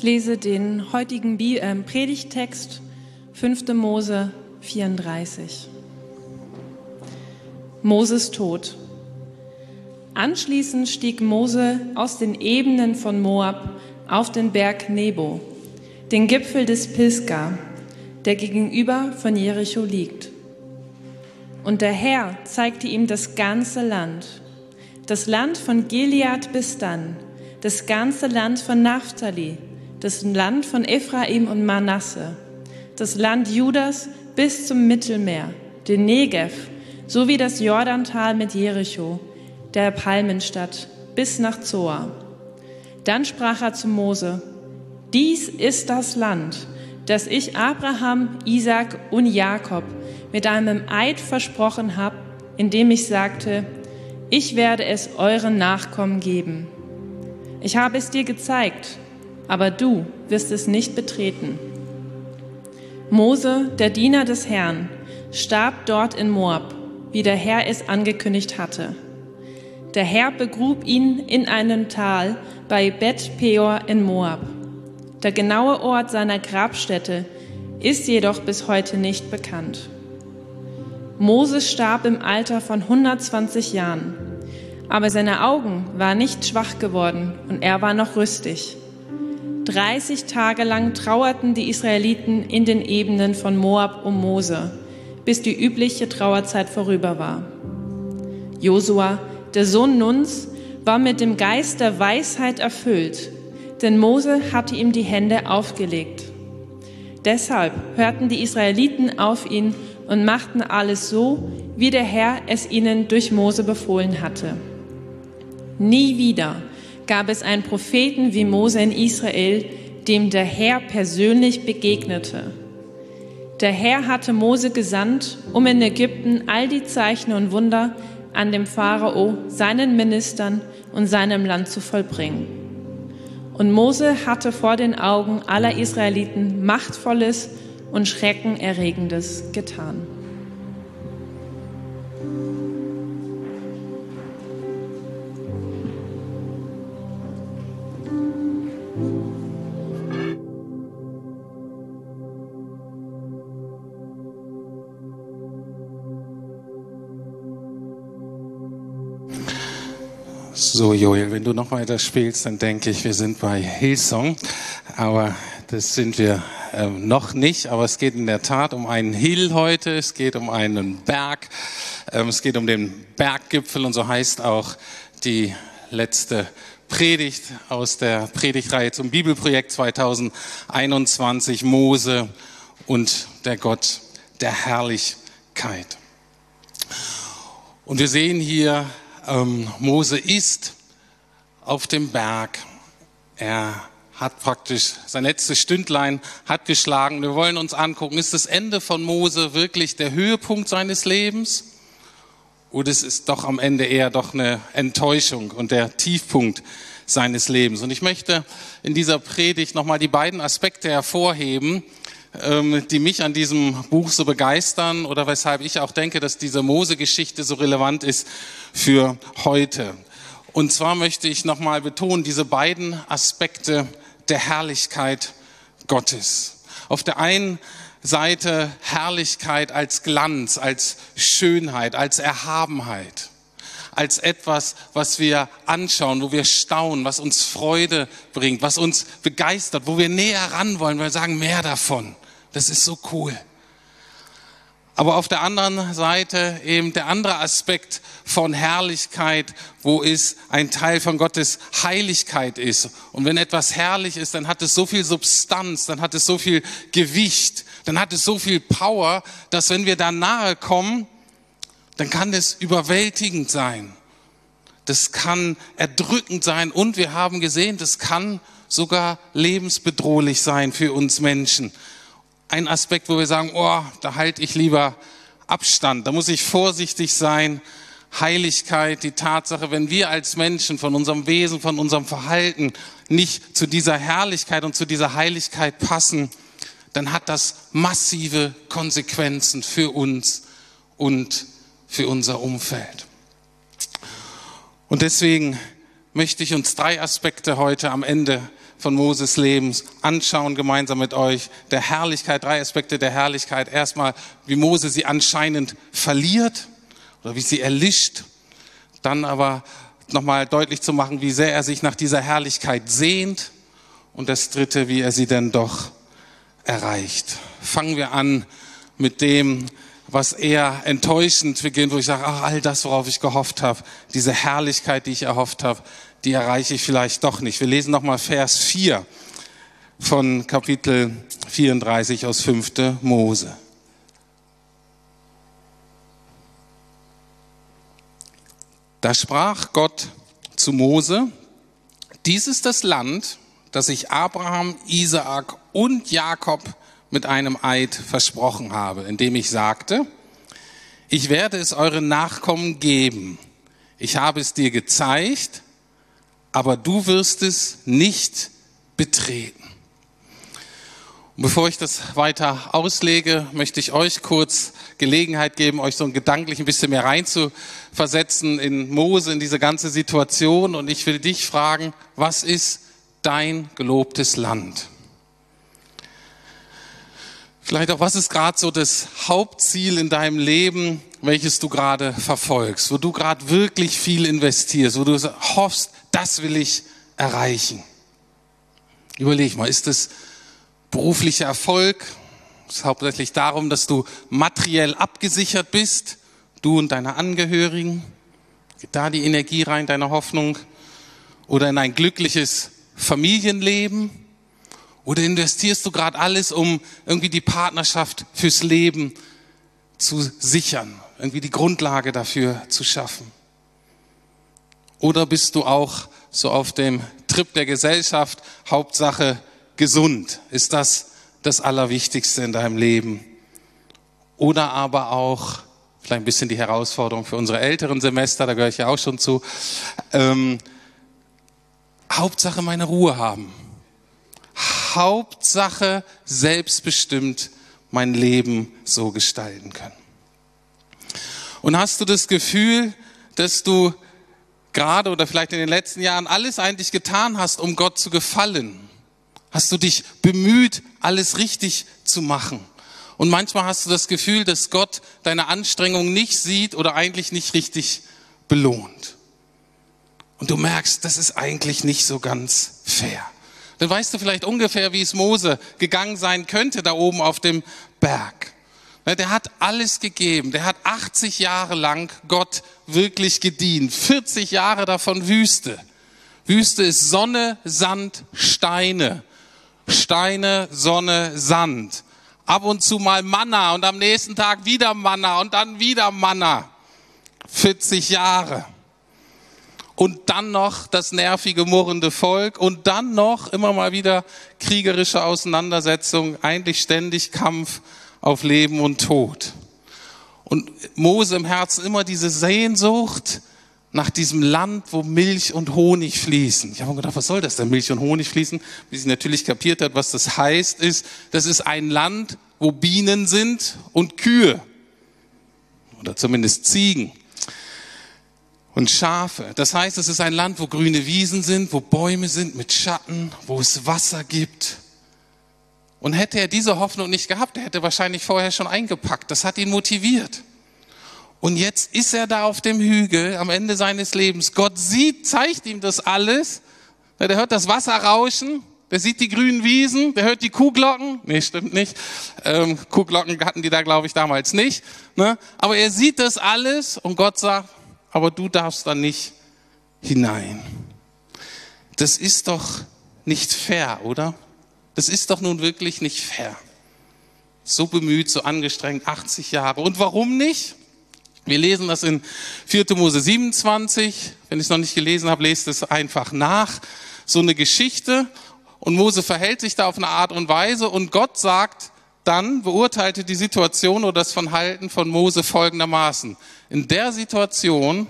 Ich lese den heutigen äh, Predigtext 5. Mose 34. Moses Tod. Anschließend stieg Mose aus den Ebenen von Moab auf den Berg Nebo, den Gipfel des Pisgah, der gegenüber von Jericho liegt. Und der Herr zeigte ihm das ganze Land, das Land von Gilead bis dann, das ganze Land von Naphtali, das Land von Ephraim und Manasse, das Land Judas bis zum Mittelmeer, den Negev, sowie das Jordantal mit Jericho, der Palmenstadt, bis nach Zoar. Dann sprach er zu Mose, dies ist das Land, das ich Abraham, Isaac und Jakob mit einem Eid versprochen habe, indem ich sagte, ich werde es euren Nachkommen geben. Ich habe es dir gezeigt, aber du wirst es nicht betreten. Mose, der Diener des Herrn, starb dort in Moab, wie der Herr es angekündigt hatte. Der Herr begrub ihn in einem Tal bei Bet Peor in Moab. Der genaue Ort seiner Grabstätte ist jedoch bis heute nicht bekannt. Moses starb im Alter von 120 Jahren, aber seine Augen waren nicht schwach geworden und er war noch rüstig. 30 Tage lang trauerten die Israeliten in den Ebenen von Moab um Mose, bis die übliche Trauerzeit vorüber war. Josua, der Sohn Nuns, war mit dem Geist der Weisheit erfüllt, denn Mose hatte ihm die Hände aufgelegt. Deshalb hörten die Israeliten auf ihn und machten alles so, wie der Herr es ihnen durch Mose befohlen hatte. Nie wieder gab es einen Propheten wie Mose in Israel, dem der Herr persönlich begegnete. Der Herr hatte Mose gesandt, um in Ägypten all die Zeichen und Wunder an dem Pharao, seinen Ministern und seinem Land zu vollbringen. Und Mose hatte vor den Augen aller Israeliten Machtvolles und Schreckenerregendes getan. So, Joel, wenn du noch weiter spielst, dann denke ich, wir sind bei Hillsong. Aber das sind wir äh, noch nicht. Aber es geht in der Tat um einen Hill heute. Es geht um einen Berg. Ähm, es geht um den Berggipfel. Und so heißt auch die letzte Predigt aus der Predigtreihe zum Bibelprojekt 2021 Mose und der Gott der Herrlichkeit. Und wir sehen hier ähm, Mose ist auf dem Berg. Er hat praktisch sein letztes Stündlein hat geschlagen. Wir wollen uns angucken, ist das Ende von Mose wirklich der Höhepunkt seines Lebens? Oder ist es doch am Ende eher doch eine Enttäuschung und der Tiefpunkt seines Lebens? Und ich möchte in dieser Predigt nochmal die beiden Aspekte hervorheben, die mich an diesem Buch so begeistern oder weshalb ich auch denke, dass diese Mose-Geschichte so relevant ist für heute. Und zwar möchte ich nochmal betonen, diese beiden Aspekte der Herrlichkeit Gottes. Auf der einen Seite Herrlichkeit als Glanz, als Schönheit, als Erhabenheit, als etwas, was wir anschauen, wo wir staunen, was uns Freude bringt, was uns begeistert, wo wir näher ran wollen, weil wir sagen, mehr davon. Das ist so cool. Aber auf der anderen Seite eben der andere Aspekt von Herrlichkeit, wo es ein Teil von Gottes Heiligkeit ist. Und wenn etwas herrlich ist, dann hat es so viel Substanz, dann hat es so viel Gewicht, dann hat es so viel Power, dass wenn wir da nahe kommen, dann kann es überwältigend sein. Das kann erdrückend sein und wir haben gesehen, das kann sogar lebensbedrohlich sein für uns Menschen ein Aspekt, wo wir sagen, oh, da halte ich lieber Abstand, da muss ich vorsichtig sein. Heiligkeit, die Tatsache, wenn wir als Menschen von unserem Wesen, von unserem Verhalten nicht zu dieser Herrlichkeit und zu dieser Heiligkeit passen, dann hat das massive Konsequenzen für uns und für unser Umfeld. Und deswegen möchte ich uns drei Aspekte heute am Ende von Moses Lebens anschauen, gemeinsam mit euch. Der Herrlichkeit, drei Aspekte der Herrlichkeit. Erstmal, wie Mose sie anscheinend verliert oder wie sie erlischt. Dann aber nochmal deutlich zu machen, wie sehr er sich nach dieser Herrlichkeit sehnt. Und das dritte, wie er sie denn doch erreicht. Fangen wir an mit dem, was eher enttäuschend beginnt, wo ich sage, ach, all das, worauf ich gehofft habe, diese Herrlichkeit, die ich erhofft habe, die erreiche ich vielleicht doch nicht. Wir lesen nochmal Vers 4 von Kapitel 34 aus 5. Mose. Da sprach Gott zu Mose, dies ist das Land, das ich Abraham, Isaak und Jakob mit einem Eid versprochen habe, indem ich sagte, ich werde es euren Nachkommen geben. Ich habe es dir gezeigt, aber du wirst es nicht betreten. Und bevor ich das weiter auslege, möchte ich euch kurz Gelegenheit geben, euch so ein gedanklich ein bisschen mehr reinzuversetzen in Mose, in diese ganze Situation. Und ich will dich fragen, was ist dein gelobtes Land? Vielleicht auch, was ist gerade so das Hauptziel in deinem Leben, welches du gerade verfolgst, wo du gerade wirklich viel investierst, wo du hoffst, das will ich erreichen. Überleg mal, ist es beruflicher Erfolg? Es ist hauptsächlich darum, dass du materiell abgesichert bist, du und deine Angehörigen. Geht da die Energie rein, deine Hoffnung? Oder in ein glückliches Familienleben? Oder investierst du gerade alles, um irgendwie die Partnerschaft fürs Leben zu sichern, irgendwie die Grundlage dafür zu schaffen? Oder bist du auch so auf dem Trip der Gesellschaft, Hauptsache gesund? Ist das das Allerwichtigste in deinem Leben? Oder aber auch, vielleicht ein bisschen die Herausforderung für unsere älteren Semester, da gehöre ich ja auch schon zu, ähm, Hauptsache meine Ruhe haben. Hauptsache selbstbestimmt mein Leben so gestalten können. Und hast du das Gefühl, dass du gerade oder vielleicht in den letzten Jahren alles eigentlich getan hast, um Gott zu gefallen? Hast du dich bemüht, alles richtig zu machen? Und manchmal hast du das Gefühl, dass Gott deine Anstrengung nicht sieht oder eigentlich nicht richtig belohnt. Und du merkst, das ist eigentlich nicht so ganz fair dann weißt du vielleicht ungefähr, wie es Mose gegangen sein könnte da oben auf dem Berg. Der hat alles gegeben. Der hat 80 Jahre lang Gott wirklich gedient. 40 Jahre davon Wüste. Wüste ist Sonne, Sand, Steine. Steine, Sonne, Sand. Ab und zu mal Manna und am nächsten Tag wieder Manna und dann wieder Manna. 40 Jahre und dann noch das nervige, murrende Volk und dann noch immer mal wieder kriegerische Auseinandersetzungen, eigentlich ständig Kampf auf Leben und Tod. Und Mose im Herzen immer diese Sehnsucht nach diesem Land, wo Milch und Honig fließen. Ich habe mir gedacht, was soll das denn, Milch und Honig fließen? Wie sie natürlich kapiert hat, was das heißt, ist, das ist ein Land, wo Bienen sind und Kühe. Oder zumindest Ziegen und Schafe. Das heißt, es ist ein Land, wo grüne Wiesen sind, wo Bäume sind mit Schatten, wo es Wasser gibt. Und hätte er diese Hoffnung nicht gehabt, er hätte wahrscheinlich vorher schon eingepackt. Das hat ihn motiviert. Und jetzt ist er da auf dem Hügel am Ende seines Lebens. Gott sieht, zeigt ihm das alles. Der hört das Wasser rauschen, der sieht die grünen Wiesen, der hört die Kuhglocken. Nee, stimmt nicht. Ähm, Kuhglocken hatten die da, glaube ich, damals nicht. Ne? Aber er sieht das alles und Gott sagt, aber du darfst da nicht hinein. Das ist doch nicht fair, oder? Das ist doch nun wirklich nicht fair. So bemüht, so angestrengt, 80 Jahre. Und warum nicht? Wir lesen das in 4. Mose 27. Wenn ich es noch nicht gelesen habe, lest es einfach nach. So eine Geschichte. Und Mose verhält sich da auf eine Art und Weise. Und Gott sagt, dann beurteilte die Situation oder das Verhalten von Mose folgendermaßen. In der Situation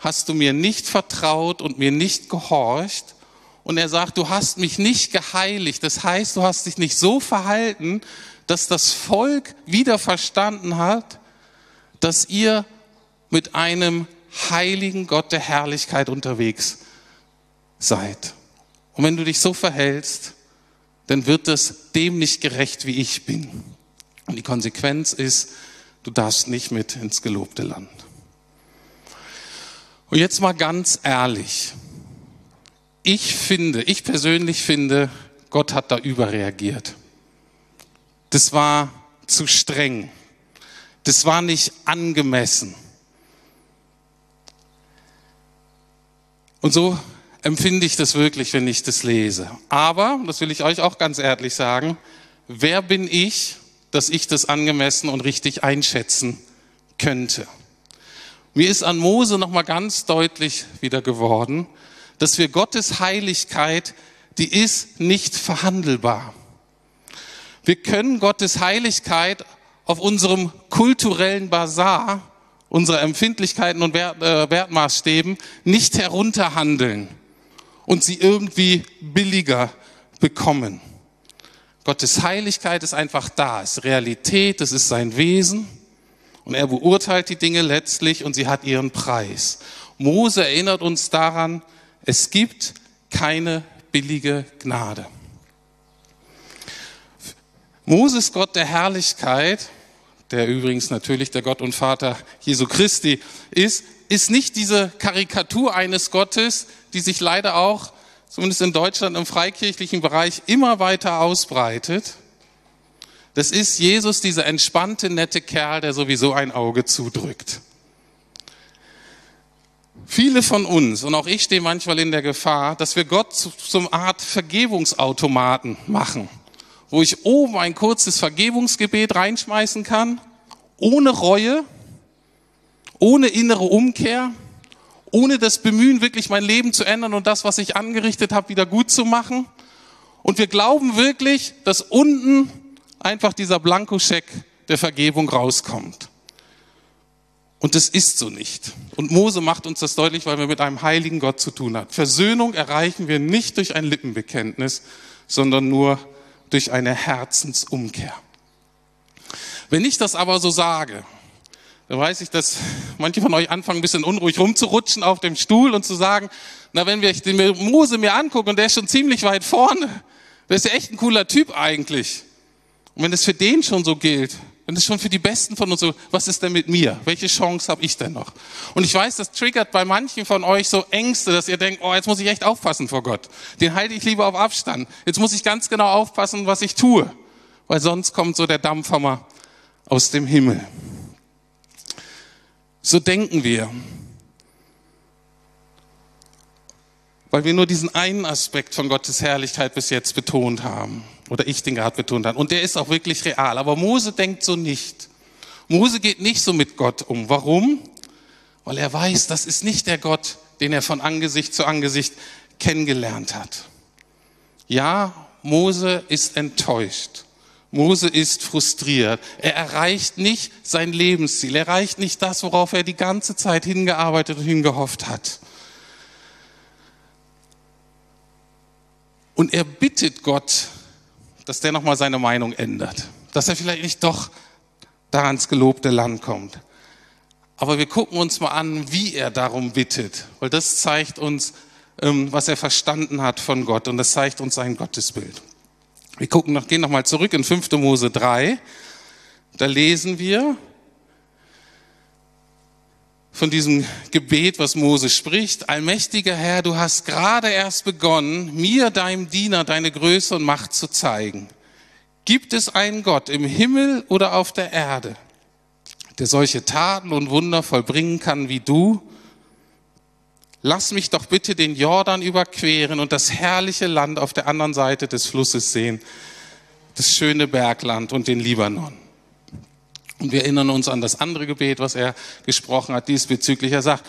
hast du mir nicht vertraut und mir nicht gehorcht. Und er sagt, du hast mich nicht geheiligt. Das heißt, du hast dich nicht so verhalten, dass das Volk wieder verstanden hat, dass ihr mit einem heiligen Gott der Herrlichkeit unterwegs seid. Und wenn du dich so verhältst, dann wird es dem nicht gerecht, wie ich bin. Und die Konsequenz ist, du darfst nicht mit ins gelobte Land. Und jetzt mal ganz ehrlich. Ich finde, ich persönlich finde, Gott hat da überreagiert. Das war zu streng. Das war nicht angemessen. Und so empfinde ich das wirklich, wenn ich das lese. Aber, das will ich euch auch ganz ehrlich sagen, wer bin ich, dass ich das angemessen und richtig einschätzen könnte? Mir ist an Mose nochmal ganz deutlich wieder geworden, dass wir Gottes Heiligkeit, die ist nicht verhandelbar. Wir können Gottes Heiligkeit auf unserem kulturellen Bazar, unserer Empfindlichkeiten und Wert, äh, Wertmaßstäben nicht herunterhandeln und sie irgendwie billiger bekommen. Gottes Heiligkeit ist einfach da, ist Realität, das ist sein Wesen und er beurteilt die Dinge letztlich und sie hat ihren Preis. Mose erinnert uns daran, es gibt keine billige Gnade. Moses Gott der Herrlichkeit, der übrigens natürlich der Gott und Vater Jesu Christi ist, ist nicht diese Karikatur eines Gottes, die sich leider auch, zumindest in Deutschland im freikirchlichen Bereich, immer weiter ausbreitet. Das ist Jesus, dieser entspannte, nette Kerl, der sowieso ein Auge zudrückt. Viele von uns, und auch ich stehe manchmal in der Gefahr, dass wir Gott zum Art Vergebungsautomaten machen, wo ich oben ein kurzes Vergebungsgebet reinschmeißen kann, ohne Reue, ohne innere Umkehr, ohne das Bemühen, wirklich mein Leben zu ändern und das, was ich angerichtet habe, wieder gut zu machen. Und wir glauben wirklich, dass unten einfach dieser Blankoscheck der Vergebung rauskommt. Und das ist so nicht. Und Mose macht uns das deutlich, weil wir mit einem heiligen Gott zu tun haben. Versöhnung erreichen wir nicht durch ein Lippenbekenntnis, sondern nur durch eine Herzensumkehr. Wenn ich das aber so sage, dann weiß ich, dass manche von euch anfangen, ein bisschen unruhig rumzurutschen auf dem Stuhl und zu sagen, na, wenn wir den Mose mir angucken und der ist schon ziemlich weit vorne, der ist ja echt ein cooler Typ eigentlich. Und wenn es für den schon so gilt, wenn es schon für die Besten von uns so, was ist denn mit mir? Welche Chance habe ich denn noch? Und ich weiß, das triggert bei manchen von euch so Ängste, dass ihr denkt, oh, jetzt muss ich echt aufpassen vor Gott. Den halte ich lieber auf Abstand. Jetzt muss ich ganz genau aufpassen, was ich tue. Weil sonst kommt so der Dampfhammer aus dem Himmel. So denken wir. Weil wir nur diesen einen Aspekt von Gottes Herrlichkeit bis jetzt betont haben. Oder ich den gerade betont habe. Und der ist auch wirklich real. Aber Mose denkt so nicht. Mose geht nicht so mit Gott um. Warum? Weil er weiß, das ist nicht der Gott, den er von Angesicht zu Angesicht kennengelernt hat. Ja, Mose ist enttäuscht. Mose ist frustriert. Er erreicht nicht sein Lebensziel. Er erreicht nicht das, worauf er die ganze Zeit hingearbeitet und hingehofft hat. Und er bittet Gott, dass der nochmal seine Meinung ändert. Dass er vielleicht nicht doch da ins gelobte Land kommt. Aber wir gucken uns mal an, wie er darum bittet. Weil das zeigt uns, ähm, was er verstanden hat von Gott. Und das zeigt uns sein Gottesbild. Wir gucken noch, gehen nochmal zurück in 5. Mose 3. Da lesen wir von diesem Gebet, was Mose spricht. Allmächtiger Herr, du hast gerade erst begonnen, mir, deinem Diener, deine Größe und Macht zu zeigen. Gibt es einen Gott im Himmel oder auf der Erde, der solche Taten und Wunder vollbringen kann wie du? lass mich doch bitte den Jordan überqueren und das herrliche Land auf der anderen Seite des Flusses sehen, das schöne Bergland und den Libanon. Und wir erinnern uns an das andere Gebet, was er gesprochen hat diesbezüglich. Er sagt,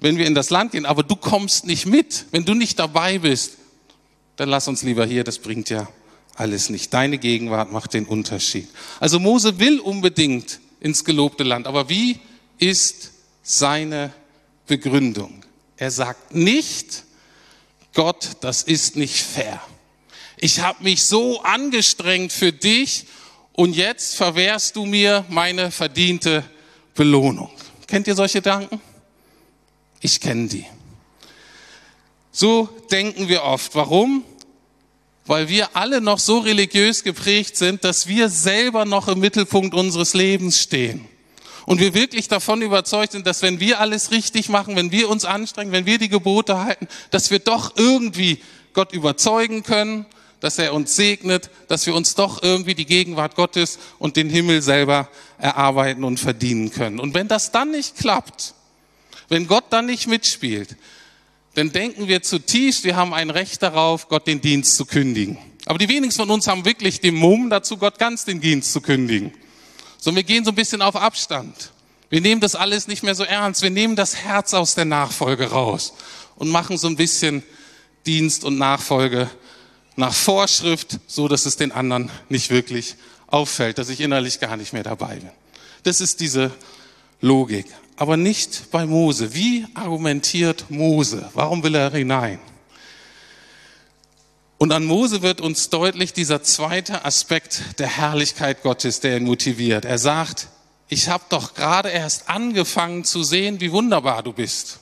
wenn wir in das Land gehen, aber du kommst nicht mit, wenn du nicht dabei bist, dann lass uns lieber hier, das bringt ja alles nicht. Deine Gegenwart macht den Unterschied. Also Mose will unbedingt ins gelobte Land, aber wie ist seine Begründung? Er sagt nicht, Gott, das ist nicht fair. Ich habe mich so angestrengt für dich und jetzt verwehrst du mir meine verdiente Belohnung. Kennt ihr solche Gedanken? Ich kenne die. So denken wir oft. Warum? Weil wir alle noch so religiös geprägt sind, dass wir selber noch im Mittelpunkt unseres Lebens stehen. Und wir wirklich davon überzeugt sind, dass wenn wir alles richtig machen, wenn wir uns anstrengen, wenn wir die Gebote halten, dass wir doch irgendwie Gott überzeugen können, dass er uns segnet, dass wir uns doch irgendwie die Gegenwart Gottes und den Himmel selber erarbeiten und verdienen können. Und wenn das dann nicht klappt, wenn Gott dann nicht mitspielt, dann denken wir zutiefst, wir haben ein Recht darauf, Gott den Dienst zu kündigen. Aber die wenigsten von uns haben wirklich den Mumm dazu, Gott ganz den Dienst zu kündigen. Sondern wir gehen so ein bisschen auf Abstand. Wir nehmen das alles nicht mehr so ernst. Wir nehmen das Herz aus der Nachfolge raus und machen so ein bisschen Dienst und Nachfolge nach Vorschrift, so dass es den anderen nicht wirklich auffällt, dass ich innerlich gar nicht mehr dabei bin. Das ist diese Logik. Aber nicht bei Mose. Wie argumentiert Mose? Warum will er hinein? Und an Mose wird uns deutlich dieser zweite Aspekt der Herrlichkeit Gottes, der ihn motiviert. Er sagt, ich habe doch gerade erst angefangen zu sehen, wie wunderbar du bist.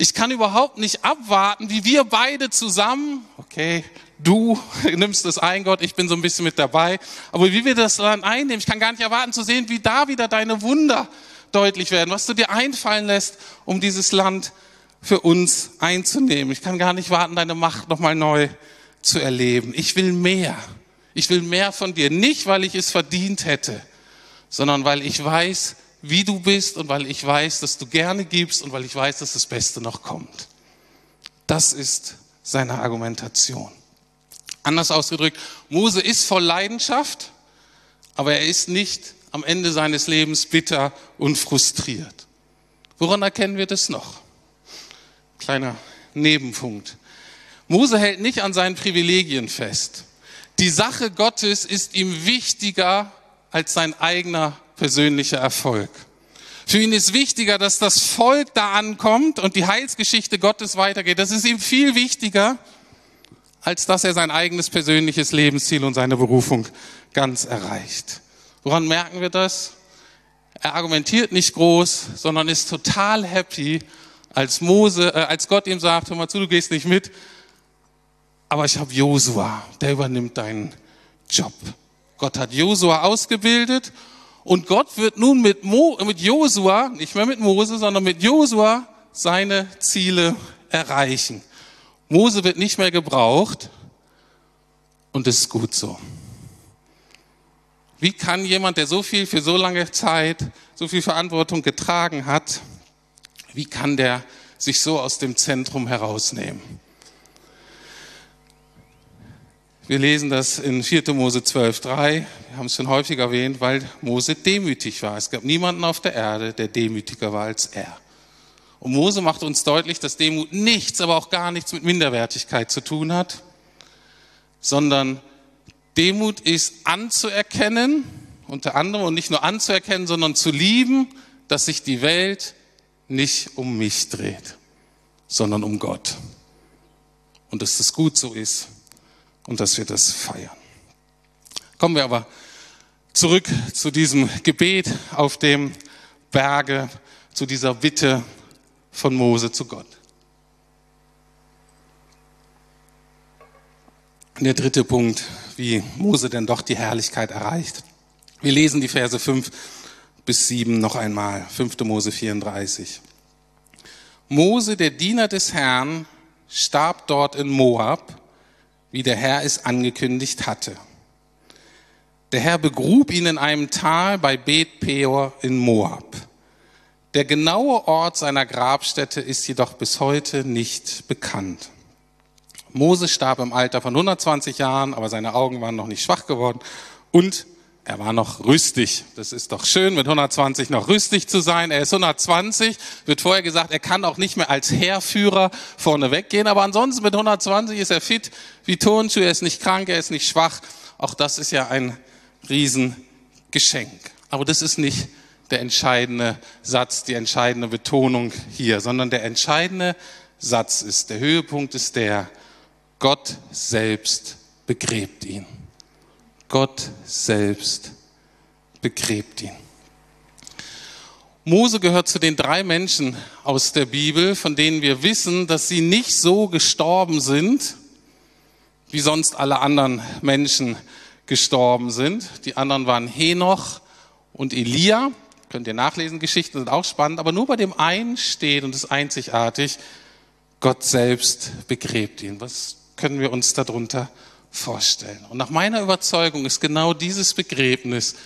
Ich kann überhaupt nicht abwarten, wie wir beide zusammen, okay, du nimmst es ein, Gott, ich bin so ein bisschen mit dabei, aber wie wir das Land einnehmen, ich kann gar nicht erwarten zu sehen, wie da wieder deine Wunder deutlich werden, was du dir einfallen lässt, um dieses Land für uns einzunehmen. Ich kann gar nicht warten, deine Macht nochmal neu zu erleben. Ich will mehr. Ich will mehr von dir. Nicht, weil ich es verdient hätte, sondern weil ich weiß, wie du bist und weil ich weiß, dass du gerne gibst und weil ich weiß, dass das Beste noch kommt. Das ist seine Argumentation. Anders ausgedrückt, Mose ist voll Leidenschaft, aber er ist nicht am Ende seines Lebens bitter und frustriert. Woran erkennen wir das noch? Kleiner Nebenpunkt. Mose hält nicht an seinen Privilegien fest. Die Sache Gottes ist ihm wichtiger als sein eigener persönlicher Erfolg. Für ihn ist wichtiger, dass das Volk da ankommt und die Heilsgeschichte Gottes weitergeht. Das ist ihm viel wichtiger, als dass er sein eigenes persönliches Lebensziel und seine Berufung ganz erreicht. Woran merken wir das? Er argumentiert nicht groß, sondern ist total happy, als Mose, äh, als Gott ihm sagt, hör mal zu, du gehst nicht mit, aber ich habe Josua, der übernimmt deinen Job. Gott hat Josua ausgebildet und Gott wird nun mit, Mo, mit Josua, nicht mehr mit Mose, sondern mit Josua seine Ziele erreichen. Mose wird nicht mehr gebraucht und es ist gut so. Wie kann jemand, der so viel für so lange Zeit, so viel Verantwortung getragen hat, wie kann der sich so aus dem Zentrum herausnehmen? Wir lesen das in 4. Mose 12.3. Wir haben es schon häufig erwähnt, weil Mose demütig war. Es gab niemanden auf der Erde, der demütiger war als er. Und Mose macht uns deutlich, dass Demut nichts, aber auch gar nichts mit Minderwertigkeit zu tun hat, sondern Demut ist anzuerkennen, unter anderem, und nicht nur anzuerkennen, sondern zu lieben, dass sich die Welt nicht um mich dreht, sondern um Gott. Und dass das gut so ist und dass wir das feiern. Kommen wir aber zurück zu diesem Gebet auf dem Berge, zu dieser Bitte von Mose zu Gott. Der dritte Punkt, wie Mose denn doch die Herrlichkeit erreicht. Wir lesen die Verse 5 bis 7 noch einmal. 5. Mose 34. Mose, der Diener des Herrn, starb dort in Moab, wie der Herr es angekündigt hatte. Der Herr begrub ihn in einem Tal bei Bet Peor in Moab. Der genaue Ort seiner Grabstätte ist jedoch bis heute nicht bekannt. Mose starb im Alter von 120 Jahren, aber seine Augen waren noch nicht schwach geworden und er war noch rüstig. Das ist doch schön, mit 120 noch rüstig zu sein. Er ist 120, wird vorher gesagt, er kann auch nicht mehr als Heerführer vorne weggehen, aber ansonsten mit 120 ist er fit wie Turnschuh, er ist nicht krank, er ist nicht schwach. Auch das ist ja ein Riesengeschenk. Aber das ist nicht der entscheidende Satz, die entscheidende Betonung hier, sondern der entscheidende Satz ist, der Höhepunkt ist der, Gott selbst begräbt ihn. Gott selbst begräbt ihn. Mose gehört zu den drei Menschen aus der Bibel, von denen wir wissen, dass sie nicht so gestorben sind, wie sonst alle anderen Menschen gestorben sind. Die anderen waren Henoch und Elia. Könnt ihr nachlesen, Geschichten sind auch spannend, aber nur bei dem einen steht und ist einzigartig, Gott selbst begräbt ihn. Was können wir uns darunter vorstellen? Und nach meiner Überzeugung ist genau dieses Begräbnis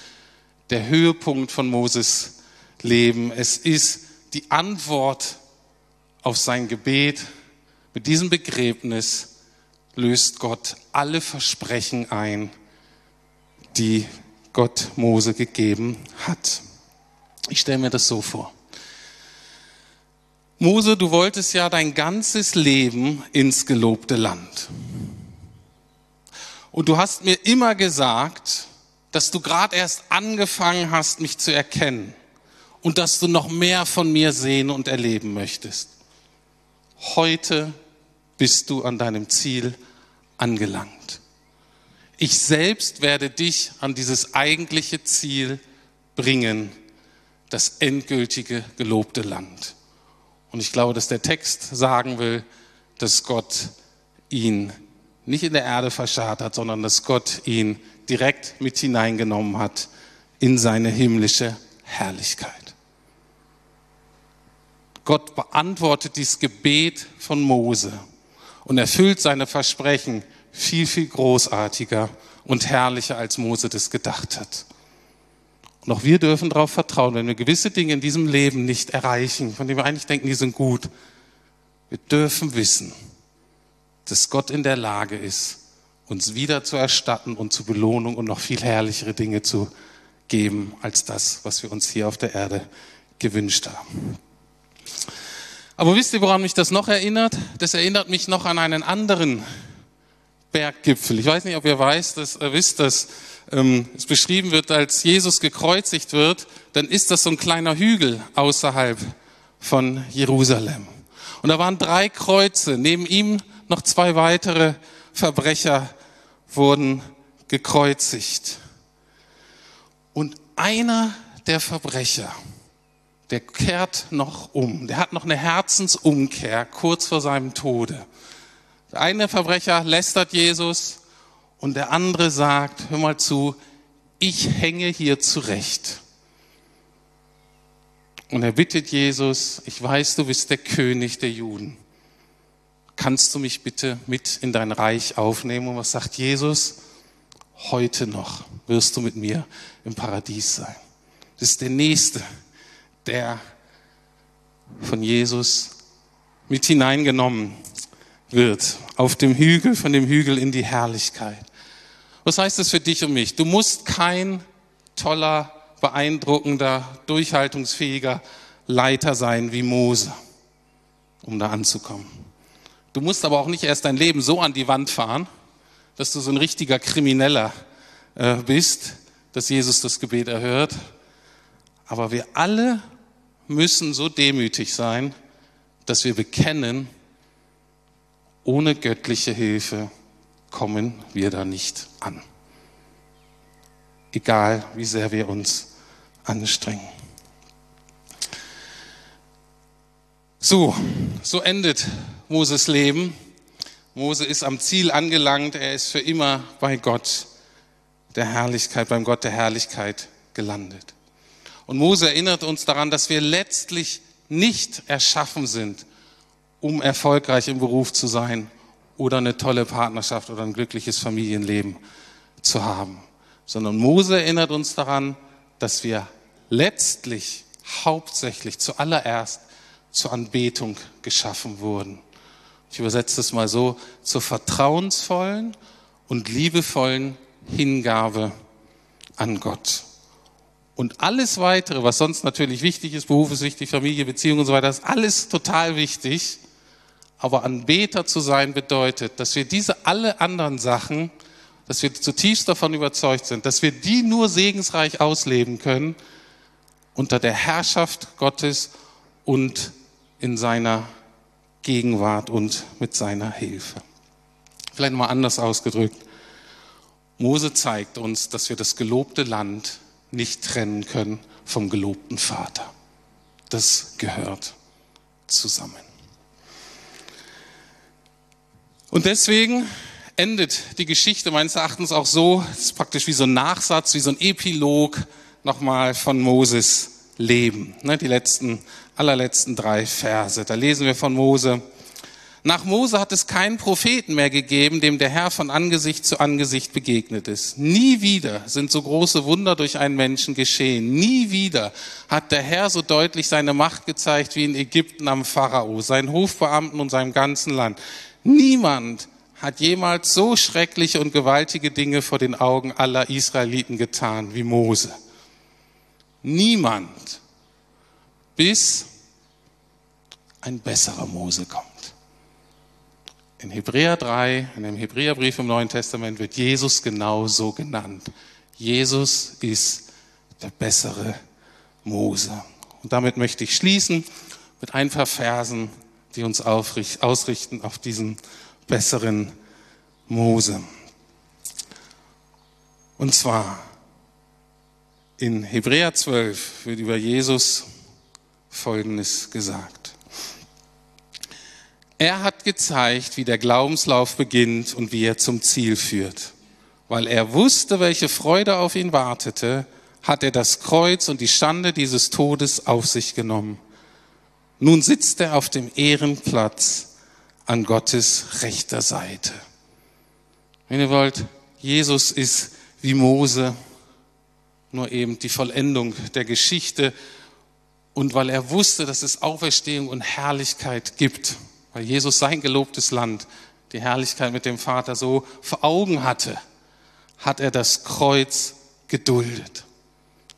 der Höhepunkt von Moses Leben. Es ist die Antwort auf sein Gebet. Mit diesem Begräbnis löst Gott alle Versprechen ein, die Gott Mose gegeben hat. Ich stelle mir das so vor. Mose, du wolltest ja dein ganzes Leben ins gelobte Land. Und du hast mir immer gesagt, dass du gerade erst angefangen hast, mich zu erkennen und dass du noch mehr von mir sehen und erleben möchtest. Heute bist du an deinem Ziel angelangt. Ich selbst werde dich an dieses eigentliche Ziel bringen, das endgültige gelobte Land. Und ich glaube, dass der Text sagen will, dass Gott ihn nicht in der Erde verscharrt hat, sondern dass Gott ihn direkt mit hineingenommen hat in seine himmlische Herrlichkeit. Gott beantwortet dieses Gebet von Mose und erfüllt seine Versprechen viel, viel großartiger und herrlicher, als Mose das gedacht hat. Und auch wir dürfen darauf vertrauen, wenn wir gewisse Dinge in diesem Leben nicht erreichen, von denen wir eigentlich denken, die sind gut. Wir dürfen wissen, dass Gott in der Lage ist, uns wieder zu erstatten und zu Belohnung und noch viel herrlichere Dinge zu geben als das, was wir uns hier auf der Erde gewünscht haben. Aber wisst ihr, woran mich das noch erinnert? Das erinnert mich noch an einen anderen Berggipfel. Ich weiß nicht, ob ihr weiß, dass, äh, wisst, dass ähm, es beschrieben wird, als Jesus gekreuzigt wird, dann ist das so ein kleiner Hügel außerhalb von Jerusalem. Und da waren drei Kreuze, neben ihm noch zwei weitere Verbrecher wurden gekreuzigt. Und einer der Verbrecher, der kehrt noch um, der hat noch eine Herzensumkehr kurz vor seinem Tode. Der eine Verbrecher lästert Jesus und der andere sagt, hör mal zu, ich hänge hier zurecht. Und er bittet Jesus, ich weiß, du bist der König der Juden kannst du mich bitte mit in dein Reich aufnehmen? Und was sagt Jesus? Heute noch wirst du mit mir im Paradies sein. Das ist der Nächste, der von Jesus mit hineingenommen wird, auf dem Hügel, von dem Hügel in die Herrlichkeit. Was heißt das für dich und mich? Du musst kein toller, beeindruckender, durchhaltungsfähiger Leiter sein wie Mose, um da anzukommen. Du musst aber auch nicht erst dein Leben so an die Wand fahren, dass du so ein richtiger Krimineller äh, bist, dass Jesus das Gebet erhört. Aber wir alle müssen so demütig sein, dass wir bekennen, ohne göttliche Hilfe kommen wir da nicht an. Egal, wie sehr wir uns anstrengen. So, so endet Moses Leben. Mose ist am Ziel angelangt, er ist für immer bei Gott der Herrlichkeit, beim Gott der Herrlichkeit gelandet. Und Mose erinnert uns daran, dass wir letztlich nicht erschaffen sind, um erfolgreich im Beruf zu sein oder eine tolle Partnerschaft oder ein glückliches Familienleben zu haben, sondern Mose erinnert uns daran, dass wir letztlich hauptsächlich zuallererst zur Anbetung geschaffen wurden. Ich übersetze es mal so, zur vertrauensvollen und liebevollen Hingabe an Gott. Und alles weitere, was sonst natürlich wichtig ist, Beruf ist wichtig, Familie, Beziehung und so weiter, ist alles total wichtig. Aber Anbeter zu sein bedeutet, dass wir diese alle anderen Sachen, dass wir zutiefst davon überzeugt sind, dass wir die nur segensreich ausleben können unter der Herrschaft Gottes und in seiner Gegenwart und mit seiner Hilfe. Vielleicht mal anders ausgedrückt. Mose zeigt uns, dass wir das gelobte Land nicht trennen können vom gelobten Vater. das gehört zusammen. Und deswegen endet die Geschichte meines Erachtens auch so, es ist praktisch wie so ein Nachsatz, wie so ein Epilog nochmal von Moses Leben. Ne, die letzten, allerletzten drei Verse. Da lesen wir von Mose. Nach Mose hat es keinen Propheten mehr gegeben, dem der Herr von Angesicht zu Angesicht begegnet ist. Nie wieder sind so große Wunder durch einen Menschen geschehen. Nie wieder hat der Herr so deutlich seine Macht gezeigt wie in Ägypten am Pharao, seinen Hofbeamten und seinem ganzen Land. Niemand hat jemals so schreckliche und gewaltige Dinge vor den Augen aller Israeliten getan wie Mose. Niemand, bis ein besserer Mose kommt. In Hebräer 3, in dem Hebräerbrief im Neuen Testament wird Jesus genau so genannt. Jesus ist der bessere Mose. Und damit möchte ich schließen mit ein paar Versen, die uns ausrichten auf diesen besseren Mose. Und zwar in Hebräer 12 wird über Jesus Folgendes gesagt. Er hat gezeigt, wie der Glaubenslauf beginnt und wie er zum Ziel führt. Weil er wusste, welche Freude auf ihn wartete, hat er das Kreuz und die Schande dieses Todes auf sich genommen. Nun sitzt er auf dem Ehrenplatz an Gottes rechter Seite. Wenn ihr wollt, Jesus ist wie Mose, nur eben die Vollendung der Geschichte. Und weil er wusste, dass es Auferstehung und Herrlichkeit gibt, weil Jesus sein gelobtes Land, die Herrlichkeit mit dem Vater so vor Augen hatte, hat er das Kreuz geduldet.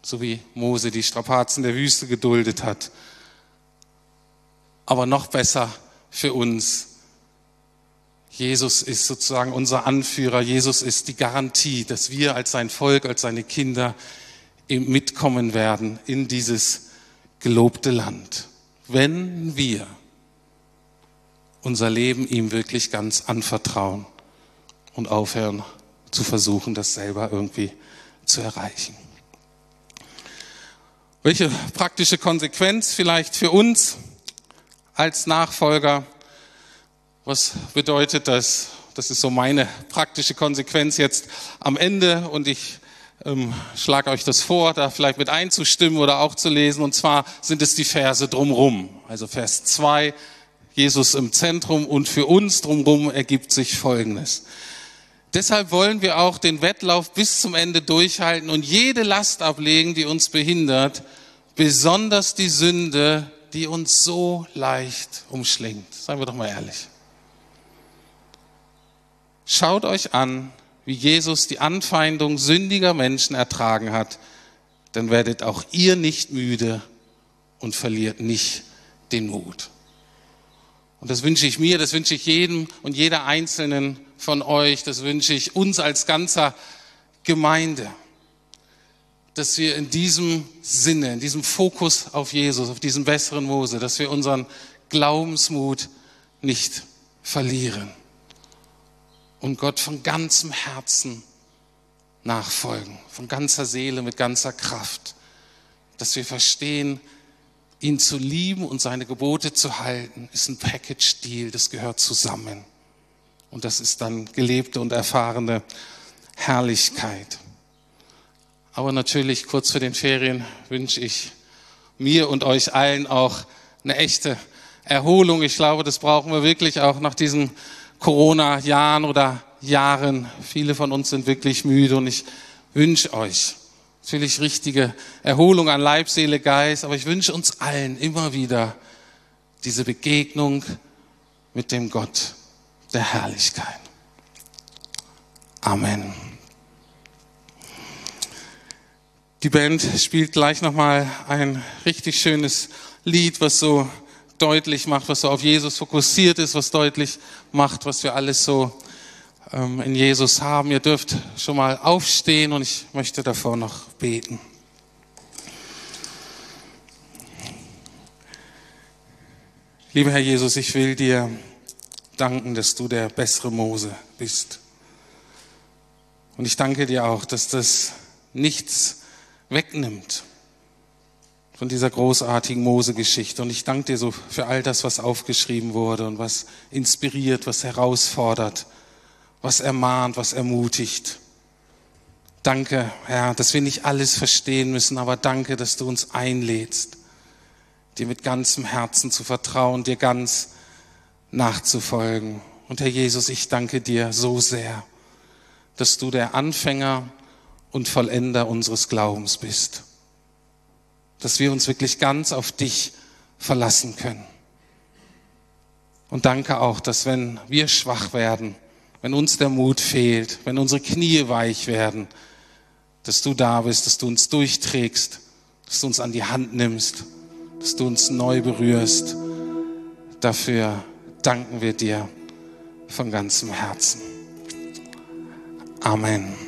So wie Mose die Strapazen der Wüste geduldet hat. Aber noch besser für uns. Jesus ist sozusagen unser Anführer. Jesus ist die Garantie, dass wir als sein Volk, als seine Kinder mitkommen werden in dieses gelobte Land. Wenn wir unser Leben ihm wirklich ganz anvertrauen und aufhören zu versuchen, das selber irgendwie zu erreichen. Welche praktische Konsequenz vielleicht für uns als Nachfolger? Was bedeutet das? Das ist so meine praktische Konsequenz jetzt am Ende und ich ähm, schlage euch das vor, da vielleicht mit einzustimmen oder auch zu lesen. Und zwar sind es die Verse drumrum. Also Vers 2 Jesus im Zentrum und für uns drumherum ergibt sich Folgendes. Deshalb wollen wir auch den Wettlauf bis zum Ende durchhalten und jede Last ablegen, die uns behindert, besonders die Sünde, die uns so leicht umschlingt. Seien wir doch mal ehrlich. Schaut euch an, wie Jesus die Anfeindung sündiger Menschen ertragen hat, dann werdet auch ihr nicht müde und verliert nicht den Mut. Und das wünsche ich mir, das wünsche ich jedem und jeder Einzelnen von euch, das wünsche ich uns als ganzer Gemeinde, dass wir in diesem Sinne, in diesem Fokus auf Jesus, auf diesen besseren Mose, dass wir unseren Glaubensmut nicht verlieren und Gott von ganzem Herzen nachfolgen, von ganzer Seele, mit ganzer Kraft, dass wir verstehen, ihn zu lieben und seine Gebote zu halten, ist ein Package-Deal, das gehört zusammen. Und das ist dann gelebte und erfahrene Herrlichkeit. Aber natürlich, kurz vor den Ferien wünsche ich mir und euch allen auch eine echte Erholung. Ich glaube, das brauchen wir wirklich auch nach diesen Corona-Jahren oder Jahren. Viele von uns sind wirklich müde und ich wünsche euch, Natürlich richtige Erholung an Leib, Seele, Geist, aber ich wünsche uns allen immer wieder diese Begegnung mit dem Gott der Herrlichkeit. Amen. Die Band spielt gleich nochmal ein richtig schönes Lied, was so deutlich macht, was so auf Jesus fokussiert ist, was deutlich macht, was wir alles so ähm, in Jesus haben. Ihr dürft schon mal aufstehen und ich möchte davor noch beten. Lieber Herr Jesus, ich will dir danken, dass du der bessere Mose bist. Und ich danke dir auch, dass das nichts wegnimmt, von dieser großartigen Mose-Geschichte. Und ich danke dir so für all das, was aufgeschrieben wurde und was inspiriert, was herausfordert, was ermahnt, was ermutigt. Danke, Herr, dass wir nicht alles verstehen müssen, aber danke, dass du uns einlädst, dir mit ganzem Herzen zu vertrauen, dir ganz nachzufolgen. Und Herr Jesus, ich danke dir so sehr, dass du der Anfänger und Vollender unseres Glaubens bist dass wir uns wirklich ganz auf dich verlassen können. Und danke auch, dass wenn wir schwach werden, wenn uns der Mut fehlt, wenn unsere Knie weich werden, dass du da bist, dass du uns durchträgst, dass du uns an die Hand nimmst, dass du uns neu berührst. Dafür danken wir dir von ganzem Herzen. Amen.